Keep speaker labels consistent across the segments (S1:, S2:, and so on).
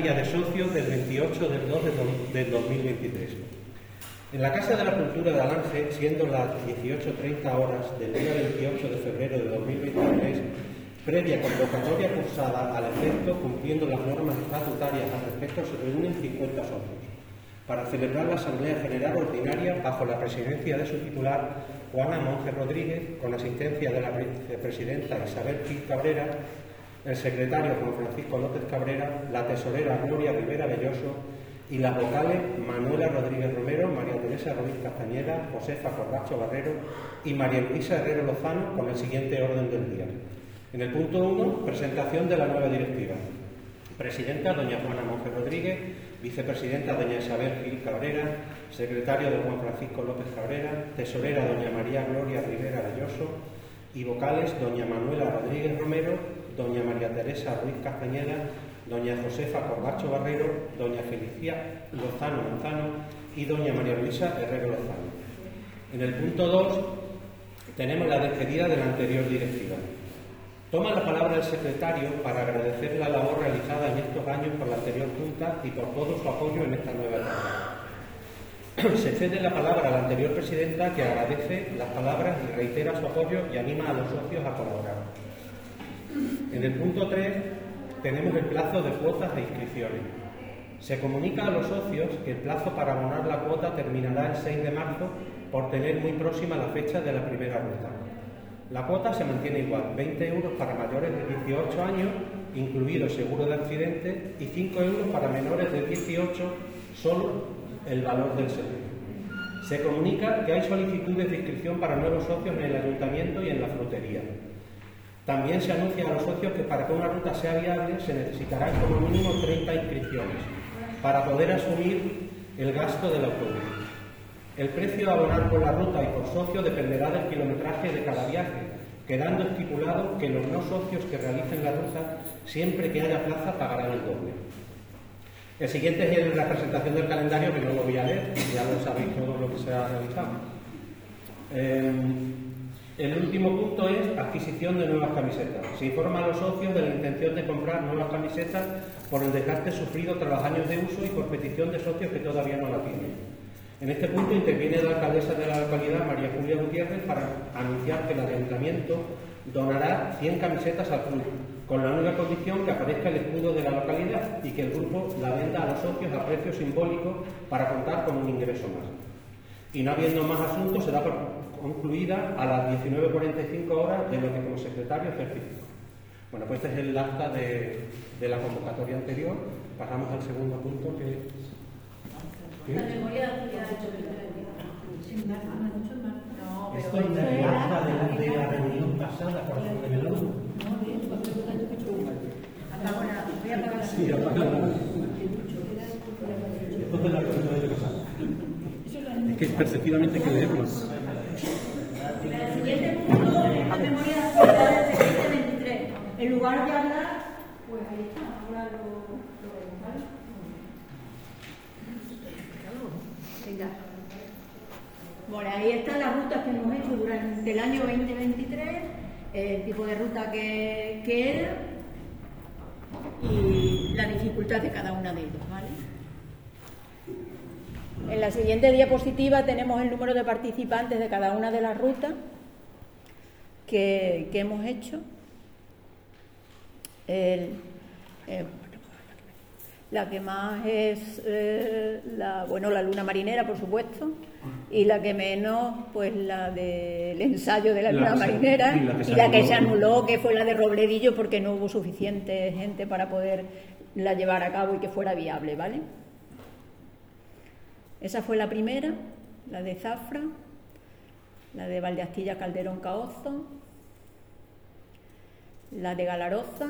S1: de socios del 28 del 2 del 2023. En la Casa de la Cultura de Alange, siendo las 18.30 horas del día 28 de febrero de 2023, previa convocatoria cursada al efecto cumpliendo las normas estatutarias al respecto, se reúnen 50 socios para celebrar la Asamblea General Ordinaria bajo la presidencia de su titular, Juana Monge Rodríguez, con asistencia de la vicepresidenta Isabel Gil Cabrera, el secretario Juan Francisco López Cabrera, la tesorera Gloria Rivera Belloso y las vocales Manuela Rodríguez Romero, María Teresa Ruiz Castañeda, Josefa Corbacho Barrero y María Luisa Herrero Lozano con el siguiente orden del día. En el punto 1, presentación de la nueva directiva. Presidenta, doña Juana Monge Rodríguez, vicepresidenta, doña Isabel Gil Cabrera, secretario de Juan Francisco López Cabrera, tesorera, doña María Gloria Rivera Belloso. Y vocales, doña Manuela Rodríguez Romero, doña María Teresa Ruiz Castañeda, doña Josefa Corbacho Barrero, doña Felicia Lozano Manzano y doña María Luisa Herrero Lozano. En el punto 2 tenemos la despedida de la anterior directiva. Toma la palabra el secretario para agradecer la labor realizada en estos años por la anterior Junta y por todo su apoyo en esta nueva etapa. Se cede la palabra a la anterior presidenta que agradece las palabras y reitera su apoyo y anima a los socios a colaborar. En el punto 3 tenemos el plazo de cuotas de inscripciones. Se comunica a los socios que el plazo para abonar la cuota terminará el 6 de marzo por tener muy próxima la fecha de la primera ruta. La cuota se mantiene igual, 20 euros para mayores de 18 años, incluido seguro de accidente, y 5 euros para menores de 18, solo el valor del seguro. Se comunica que hay solicitudes de inscripción para nuevos socios en el ayuntamiento y en la frutería. También se anuncia a los socios que para que una ruta sea viable se necesitarán como mínimo 30 inscripciones para poder asumir el gasto del autobús. El precio a abonar por la ruta y por socio dependerá del kilometraje de cada viaje, quedando estipulado que los no socios que realicen la ruta, siempre que haya plaza, pagarán el doble. El siguiente es la presentación del calendario, que no lo voy a leer, ya lo sabéis todo lo que se ha realizado. Eh, el último punto es adquisición de nuevas camisetas. Se informa a los socios de la intención de comprar nuevas camisetas por el desgaste sufrido tras los años de uso y por petición de socios que todavía no la tienen. En este punto interviene la alcaldesa de la localidad, María Julia Gutiérrez, para anunciar que el ayuntamiento donará 100 camisetas al club, con la única condición que aparezca el escudo de la localidad y que el grupo la venda a los socios a precio simbólico para contar con un ingreso más. Y no habiendo más asuntos, será concluida a las 19.45 horas de lo que como secretario certifico. Bueno, pues este es el acta de, de la convocatoria anterior. Pasamos al segundo punto que...
S2: La de
S1: Esto es el acta de la, de la reunión pasada, por ejemplo, de Melón. Sí, apagada. Esto es la reunión de pasada. Es que perceptivamente hay que.
S2: Ahí está, ahora lo. Bueno, ahí están las rutas que hemos hecho durante el año 2023, el tipo de ruta que, que era y la dificultad de cada una de ellas, ¿vale? En la siguiente diapositiva tenemos el número de participantes de cada una de las rutas que, que hemos hecho. Eh, la que más es eh, la, bueno, la luna marinera, por supuesto, y la que menos, pues la del ensayo de la luna
S1: La-
S2: marinera,
S1: y la que se
S2: y la que
S1: anuló.
S2: se anuló, que fue la de Robledillo, porque no hubo suficiente gente para poderla llevar a cabo y que fuera viable, ¿vale? Esa fue la primera, la de Zafra, la de Valdeastilla Calderón Caozo, la de Galaroza,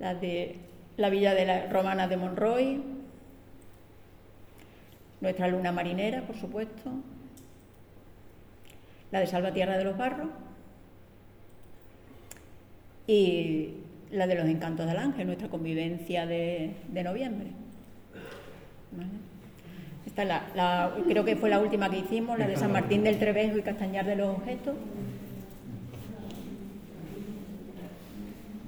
S2: la de la Villa de la Romana de Monroy, nuestra luna marinera, por supuesto, la de Salvatierra de los Barros y la de los Encantos del Ángel, nuestra convivencia de, noviembre. Esta es la, la- creo que fue la última que hicimos, la de San Martín del Trevejo y Castañar de los Objetos.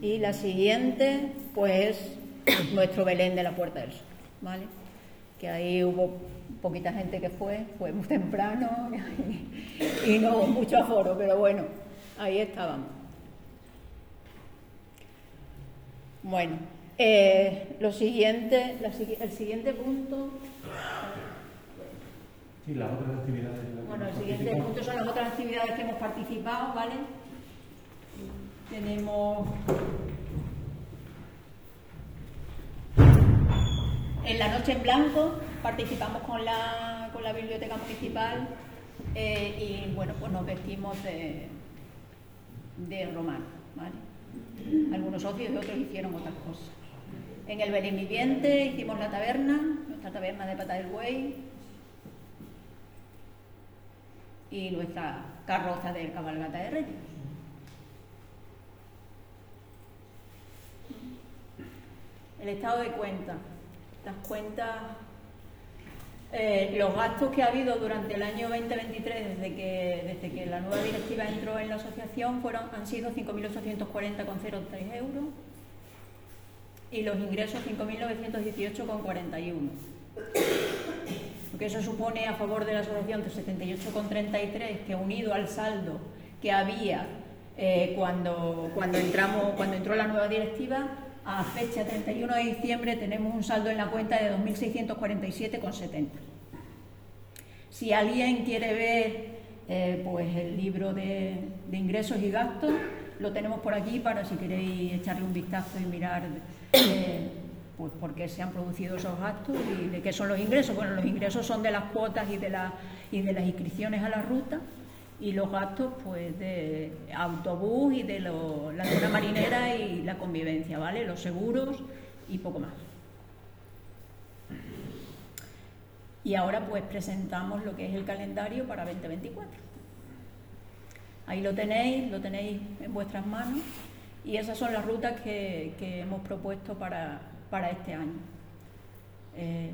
S2: Y la siguiente, pues, nuestro Belén de la Puerta del Sol, ¿vale? Que ahí hubo poquita gente que fue, fue muy temprano y, no hubo mucho aforo, pero bueno, ahí estábamos. Bueno, eh, lo siguiente, el siguiente punto.
S1: Sí, las otras actividades.
S2: Bueno, el siguiente punto son las otras actividades que hemos participado, ¿vale? Tenemos en la noche en blanco participamos con la, con la biblioteca municipal eh, y bueno, pues nos vestimos de, de romano, ¿vale? Algunos socios y otros hicieron otras cosas. En el Belén Viviente hicimos la taberna, nuestra taberna de Pata del Buey y nuestra carroza del cabalgata de Reyes. El estado de cuenta. Las cuentas, eh, los gastos que ha habido durante el año 2023 desde que, desde que la nueva directiva entró en la asociación fueron, han sido 5.840,03 euros y los ingresos 5.918,41. Lo que eso supone a favor de la asociación de 78,33 que unido al saldo que había eh, cuando, cuando, entramos, cuando entró la nueva directiva, a fecha 31 de diciembre tenemos un saldo en la cuenta de 2.647,70. Si alguien quiere ver eh, pues el libro de, ingresos y gastos, lo tenemos por aquí para si queréis echarle un vistazo y mirar eh, pues por qué se han producido esos gastos y de qué son los ingresos. Bueno, los ingresos son de las cuotas y de, la, y de las inscripciones a la ruta y los gastos pues de autobús y de la zona marinera y la convivencia, ¿vale? Los seguros y poco más. Y ahora pues presentamos lo que es el calendario para 2024. Ahí lo tenéis, lo tenéis en vuestras manos y esas son las rutas que, hemos propuesto para, este año. Eh,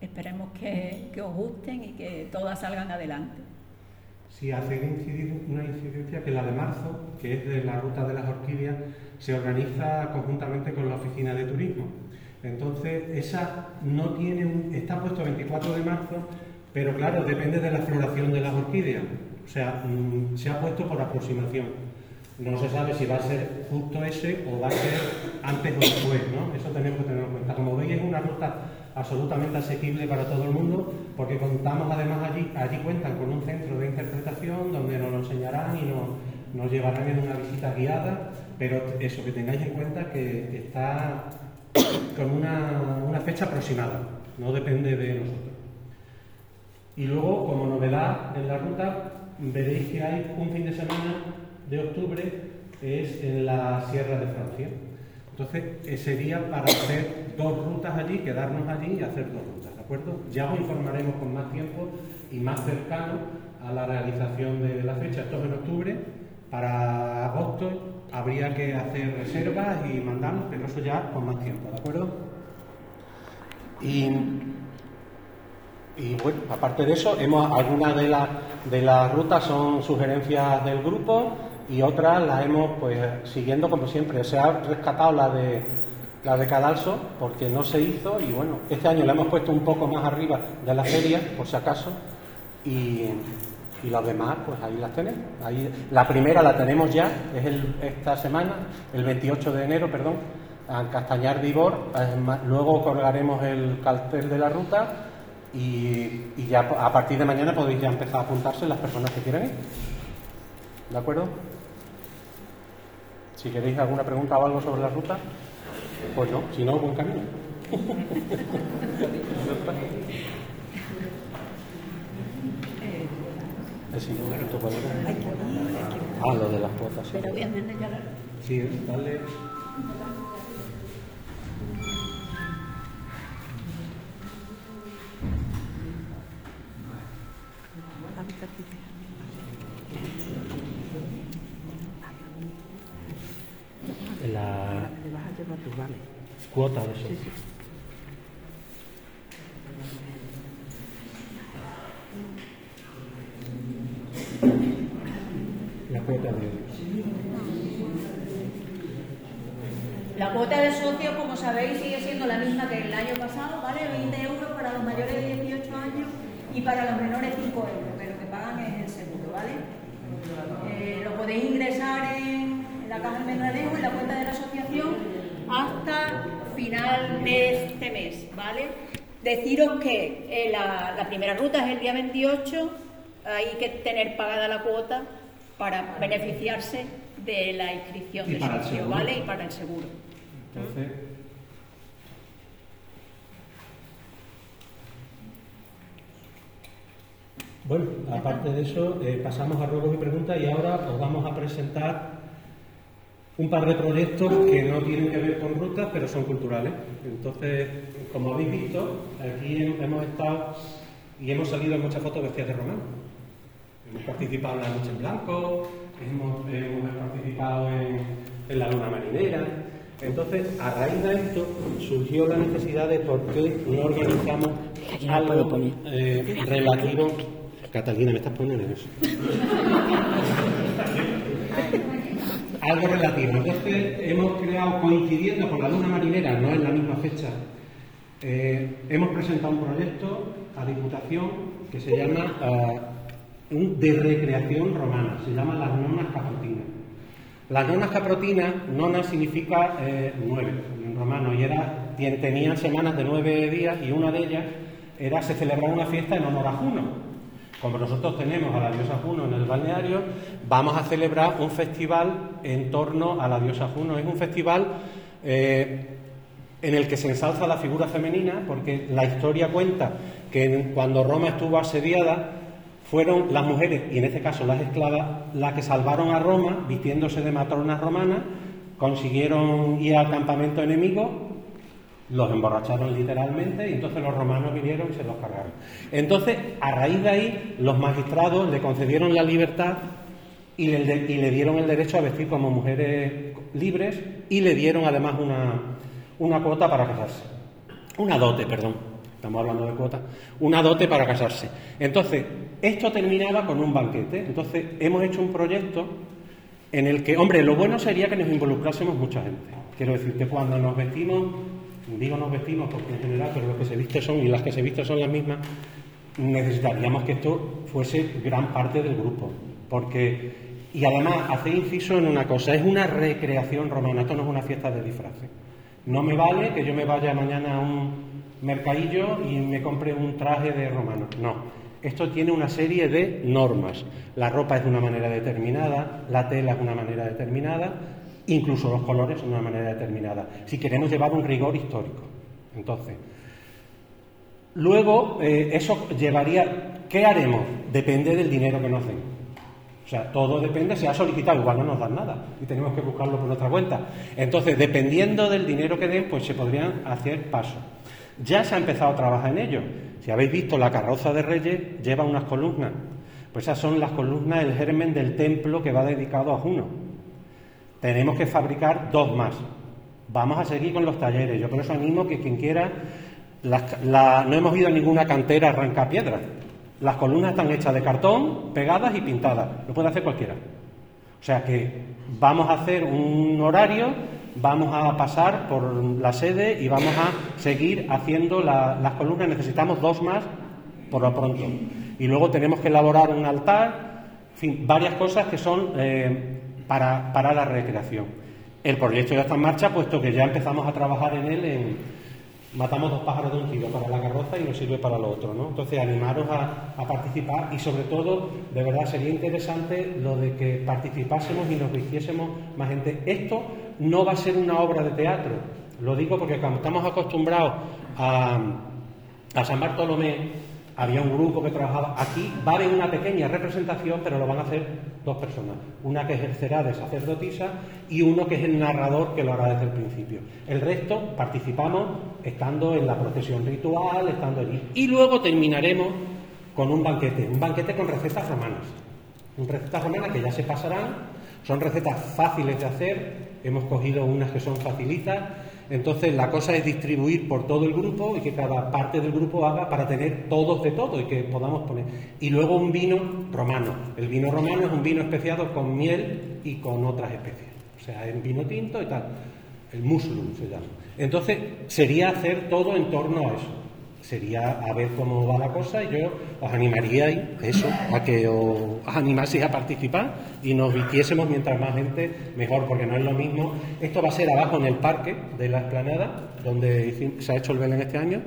S2: esperemos que, que os gusten y que todas salgan adelante
S1: si hace una incidencia que la de marzo, que es de la ruta de las orquídeas, se organiza conjuntamente con la oficina de turismo. Entonces, esa no tiene está puesto 24 de marzo, pero claro, depende de la floración de las orquídeas. O sea, mm, se ha puesto por aproximación. No se sabe si va a ser justo ese o va a ser antes o después, ¿no? Eso tenemos que tener en cuenta. Como veis, es una ruta absolutamente asequible para todo el mundo, porque contamos además allí, allí cuentan con un centro de interpretación donde nos lo enseñarán y nos, llevarán en una visita guiada, pero eso, que tengáis en cuenta que está con una, fecha aproximada, no depende de nosotros. Y luego, como novedad en la ruta, veréis que hay un fin de semana de octubre, es en la Sierra de Francia. Entonces, ese día para hacer dos rutas allí, quedarnos allí y hacer dos rutas, ¿de acuerdo? Ya os informaremos con más tiempo y más cercano a la realización de la fecha. Esto es en octubre. Para agosto habría que hacer reservas y mandarnos, pero eso ya con más tiempo, ¿de acuerdo? Y, bueno, aparte de eso, hemos, algunas de, de las rutas son sugerencias del grupo y otras las hemos, pues, siguiendo como siempre. Se ha rescatado la de la de Cadalso porque no se hizo y bueno, este año la hemos puesto un poco más arriba de la feria, por si acaso, y, y las demás, pues ahí las tenéis. Ahí, la primera la tenemos ya, es el, esta semana, el 28 de enero, perdón, en Castañar de Ibor. Luego colgaremos el cartel de la ruta y, y, ya a partir de mañana podéis ya empezar a apuntarse las personas que quieran ir. ¿De acuerdo? Si queréis alguna pregunta o algo sobre la ruta, pues no, si no, buen camino. Ah, lo de las cuotas. Sí, sí dale. la cuota de eso. La cuota de
S2: La cuota de socios, como sabéis, sigue siendo la misma que el año pasado, ¿vale? 20 euros para los mayores de 18 años y para los menores 5 euros, que lo que pagan es el seguro, ¿vale? Eh, lo podéis ingresar en, la caja de Menradejo, en la cuenta de la asociación, hasta final de este mes, ¿vale? Deciros que eh, la, la primera ruta es el día 28, hay que tener pagada la cuota para beneficiarse de la inscripción de socio, ¿vale? Y para el seguro. Entonces,
S1: Bueno, aparte de eso, eh, pasamos a ruegos y preguntas y ahora os vamos a presentar un par de proyectos que no tienen que ver con rutas, pero son culturales. Entonces, como habéis visto, aquí hemos estado y hemos salido en muchas fotos vestidas de romano. Hemos participado en la Noche en Blanco, hemos, participado en, la Luna Marinera. Entonces, a raíz de esto, surgió la necesidad de por qué no organizamos algo eh, relativo. Catalina, me estás poniendo eso. algo relativo. Entonces, hemos creado, coincidiendo con la Luna Marinera, no en la misma fecha, eh, hemos presentado un proyecto a Diputación que se llama eh, de recreación romana, se llama las nonas caprotinas. Las nonas caprotinas, nona significa eh, nueve en romano, y era, tenían semanas de nueve días y una de ellas era se celebraba una fiesta en honor a Juno. Como nosotros tenemos a la diosa Juno en el balneario, vamos a celebrar un festival en torno a la diosa Juno. Es un festival eh, en el que se ensalza la figura femenina, porque la historia cuenta que cuando Roma estuvo asediada, fueron las mujeres, y en este caso las esclavas, las que salvaron a Roma vistiéndose de matronas romanas, consiguieron ir al campamento enemigo, los emborracharon literalmente y entonces los romanos vinieron y se los cargaron. Entonces, a raíz de ahí, los magistrados le concedieron la libertad y le, dieron el derecho a vestir como mujeres libres y le dieron además una, una cuota para casarse. Una dote, perdón estamos hablando de cuotas, una dote para casarse. Entonces, esto terminaba con un banquete. Entonces, hemos hecho un proyecto en el que, hombre, lo bueno sería que nos involucrásemos mucha gente. Quiero decir que cuando nos vestimos, digo nos vestimos porque en general, pero los que se visten son y las que se visten son las mismas, necesitaríamos que esto fuese gran parte del grupo. Porque, y además, hace inciso en una cosa, es una recreación romana, esto no es una fiesta de disfraces. No me vale que yo me vaya mañana a un mercadillo y me compre un traje de romano. No, esto tiene una serie de normas. La ropa es de una manera determinada, la tela es de una manera determinada, incluso los colores de una manera determinada, si queremos llevar un rigor histórico. Entonces, luego eh, eso llevaría, ¿qué haremos? Depende del dinero que nos den. O sea, todo depende, se ha solicitado, igual no nos dan nada y tenemos que buscarlo por nuestra cuenta. Entonces, dependiendo del dinero que den, pues se podrían hacer pasos. Ya se ha empezado a trabajar en ello. Si habéis visto, la carroza de Reyes lleva unas columnas. Pues esas son las columnas, el germen del templo que va dedicado a Juno. Tenemos que fabricar dos más. Vamos a seguir con los talleres. Yo por eso animo que quien quiera, no hemos ido a ninguna cantera a arrancar piedras. Las columnas están hechas de cartón, pegadas y pintadas. Lo puede hacer cualquiera. O sea que vamos a hacer un horario vamos a pasar por la sede y vamos a seguir haciendo las columnas. Necesitamos dos más por lo pronto. Y luego tenemos que elaborar un altar, en fin, varias cosas que son eh, para, para la recreación. El proyecto ya está en marcha, puesto que ya empezamos a trabajar en él en, matamos dos pájaros de un tiro para la carroza y nos sirve para lo otro. ¿no? Entonces, animaros a, participar y, sobre todo, de verdad sería interesante lo de que participásemos y nos hiciésemos más gente. Esto no va a ser una obra de teatro, lo digo porque cuando estamos acostumbrados a, a San Bartolomé, había un grupo que trabajaba. Aquí va a haber una pequeña representación, pero lo van a hacer dos personas. Una que ejercerá de sacerdotisa y uno que es el narrador que lo hará desde el principio. El resto participamos estando en la procesión ritual, estando allí. Y luego terminaremos con un banquete, un banquete con recetas romanas. Recetas romanas que ya se pasarán. Son recetas fáciles de hacer. Hemos cogido unas que son facilitas entonces la cosa es distribuir por todo el grupo y que cada parte del grupo haga para tener todos de todo y que podamos poner. Y luego un vino romano. El vino romano es un vino especiado con miel y con otras especies. O sea, es vino tinto y tal. el muslum se llama. Entonces, sería hacer todo en torno a eso. Sería a ver cómo va la cosa y yo os animaría eso, a que os animaseis a participar y nos vistiésemos mientras más gente, mejor, porque no es lo mismo. Esto va a ser abajo en el parque de la explanada, donde se ha hecho el Belén este año,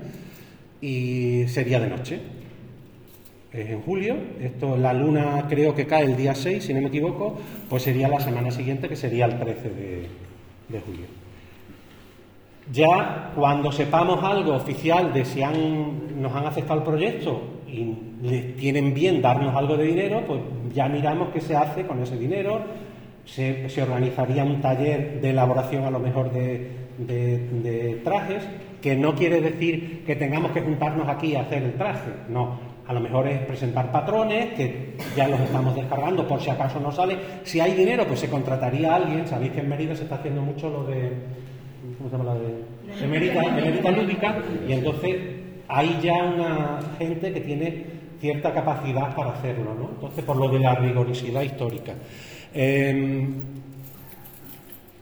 S1: y sería de noche. Es en julio, esto la luna creo que cae el día 6, si no me equivoco, pues sería la semana siguiente, que sería el 13 de julio. Ya cuando sepamos algo oficial de si nos han aceptado el proyecto y les tienen bien darnos algo de dinero, pues ya miramos qué se hace con ese dinero. Se, organizaría un taller de elaboración a lo mejor de, de, trajes, que no quiere decir que tengamos que juntarnos aquí a hacer el traje, no. A lo mejor es presentar patrones, que ya los estamos descargando por si acaso no sale. Si hay dinero, pues se contrataría a alguien. Sabéis que en Mérida se está haciendo mucho lo de ¿cómo se llama la de? Emerita, lúdica, y entonces hay ya una gente que tiene cierta capacidad para hacerlo, ¿no? Entonces, por lo de la rigorosidad histórica. Em,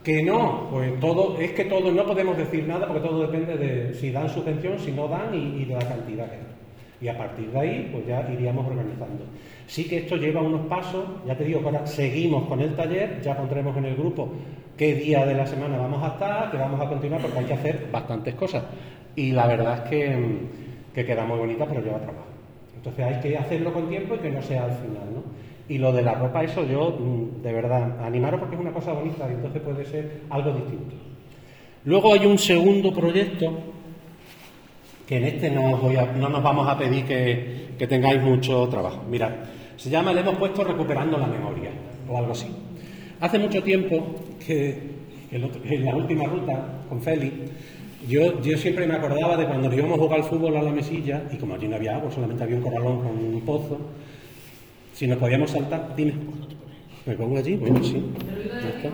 S1: que no, pues todo, es que todo, no podemos decir nada porque todo depende de si dan subvención, si no dan y, de la cantidad que dan. Y a partir de ahí, pues ya iríamos organizando. Sí que esto lleva unos pasos, ya te digo ahora seguimos con el taller, ya pondremos en el grupo qué día de la semana vamos a estar, que vamos a continuar, porque hay que hacer bastantes cosas. Y la verdad es que, queda muy bonita, pero lleva trabajo. Entonces hay que hacerlo con tiempo y que no sea al final, ¿no? Y lo de la ropa, eso yo, mm, de verdad, animaros porque es una cosa bonita y entonces puede ser algo distinto. Luego hay un segundo proyecto que en este no, voy no nos vamos a pedir que, que tengáis mucho trabajo. Mirad, se llama, le hemos puesto Recuperando la Memoria, o algo así. Hace mucho tiempo que, en la última ruta con Félix, yo, yo siempre me acordaba de cuando íbamos a jugar al fútbol a la mesilla, y como allí no había agua, solamente había un corralón con un pozo, si nos podíamos saltar, dime. ¿Me pongo allí? Bueno, sí. está.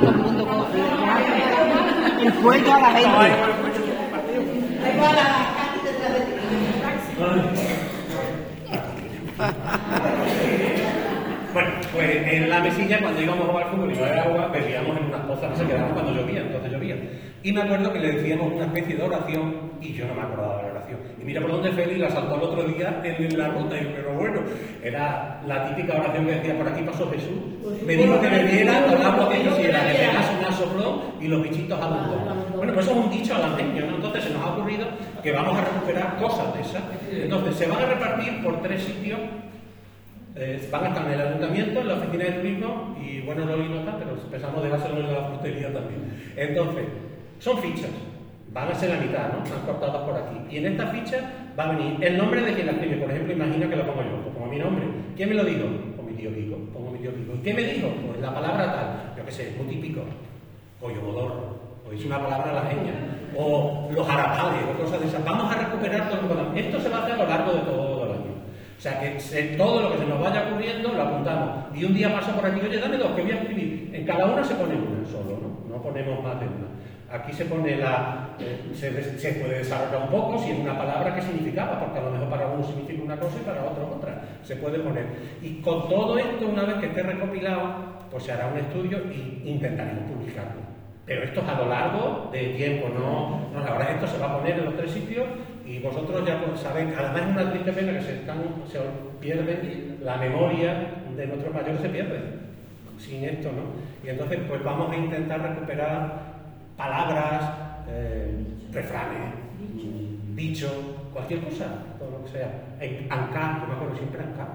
S1: todo el mundo con el fuego a la bueno, pues en la mesilla cuando íbamos a jugar fútbol y no había agua, bebíamos en unas pozas que se quedaban cuando llovía, entonces llovía. Y me acuerdo que le decíamos una especie de oración y yo no me acordaba de la oración. Y mira por dónde Félix la saltó el otro día en la ruta, y pero bueno, era la típica oración que decía por aquí pasó Jesús. Me dijo que me viera el agua que yo era que pegase un soplón y los bichitos al mundo. Bueno, pues eso es un dicho alandeño, ¿no? Entonces se nos ha ocurrido que vamos a recuperar cosas de esas. Entonces se van a repartir por tres sitios eh, van a estar en el ayuntamiento, en la oficina de turismo y bueno, no lo está, pero pensamos de base en la frutería también. Entonces, son fichas, van a ser la mitad, ¿no? Están cortadas por aquí. Y en esta ficha va a venir el nombre de quien la escribe. Por ejemplo, imagina que lo pongo yo, pues pongo mi nombre. ¿Quién me lo dijo? Pues mi tío Kiko, pongo mi tío Kiko. ¿Y qué me dijo? Pues la palabra tal, yo qué sé, muy típico. O yomodor, o es una palabra la genia. O los arapales, o cosas de esas. Vamos a recuperar todo lo que Esto se va a hacer a lo largo de todo o sea que todo lo que se nos vaya ocurriendo lo apuntamos. Y un día paso por aquí, oye, dame dos, que voy a escribir. En cada una se pone una solo, ¿no? No ponemos más de una. Aquí se pone la. Eh, se, puede desarrollar un poco si es una palabra que significaba, porque a lo mejor para uno significa una cosa y para otro otra. Se puede poner. Y con todo esto, una vez que esté recopilado, pues se hará un estudio y intentaremos publicarlo. Pero esto es a lo largo de tiempo, no, no la verdad esto se va a poner en los tres sitios y vosotros ya sabéis, además es una triste pena que se, están, se pierden, la memoria de nuestros mayores se pierde sin esto, ¿no? Y entonces pues vamos a intentar recuperar palabras, eh, refranes, dichos, cualquier cosa, todo lo que sea. Ancá, yo me acuerdo siempre Ancá.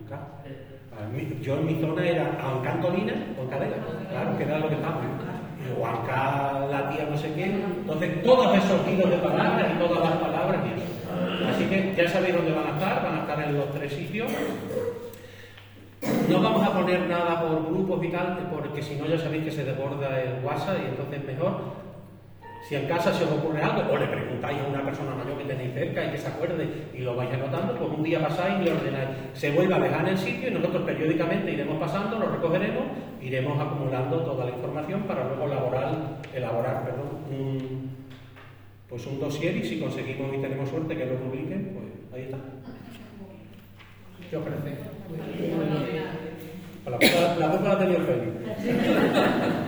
S1: Ancá. Yo en mi zona era Ancantolina o Cadena, claro, que era lo que estaba o acá la tía no sé quién. Entonces, todos esos hilos de palabras y todas las palabras y. Así que ya sabéis dónde van a estar, van a estar en los tres sitios. No vamos a poner nada por grupos y tal, porque si no ya sabéis que se desborda el WhatsApp y entonces mejor si en casa se os ocurre algo, o le preguntáis a una persona mayor que tenéis cerca y que se acuerde y lo vais anotando, pues un día pasáis y le ordenáis. Se vuelve a dejar en el sitio y nosotros periódicamente iremos pasando, lo recogeremos, iremos acumulando toda la información para luego elaborar, elaborar perdón, un, pues un dossier y si conseguimos y tenemos suerte que lo publiquen, pues ahí está. ¿Qué os parece? La culpa la, ha tenido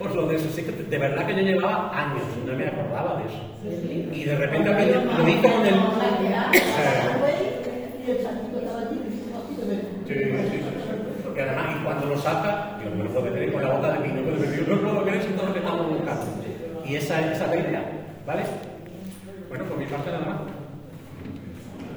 S1: Pues lo de eso sí que de verdad que yo llevaba años, no me acordaba de eso. Y de repente lo vi con el. Sí, sí, sí. Porque además, y cuando lo saca, digo, me lo puedo meter con la boca de pero me digo, no, no lo queréis y todo lo que estamos buscando. Y esa es esa técnica, ¿vale? Bueno, por mi parte nada más.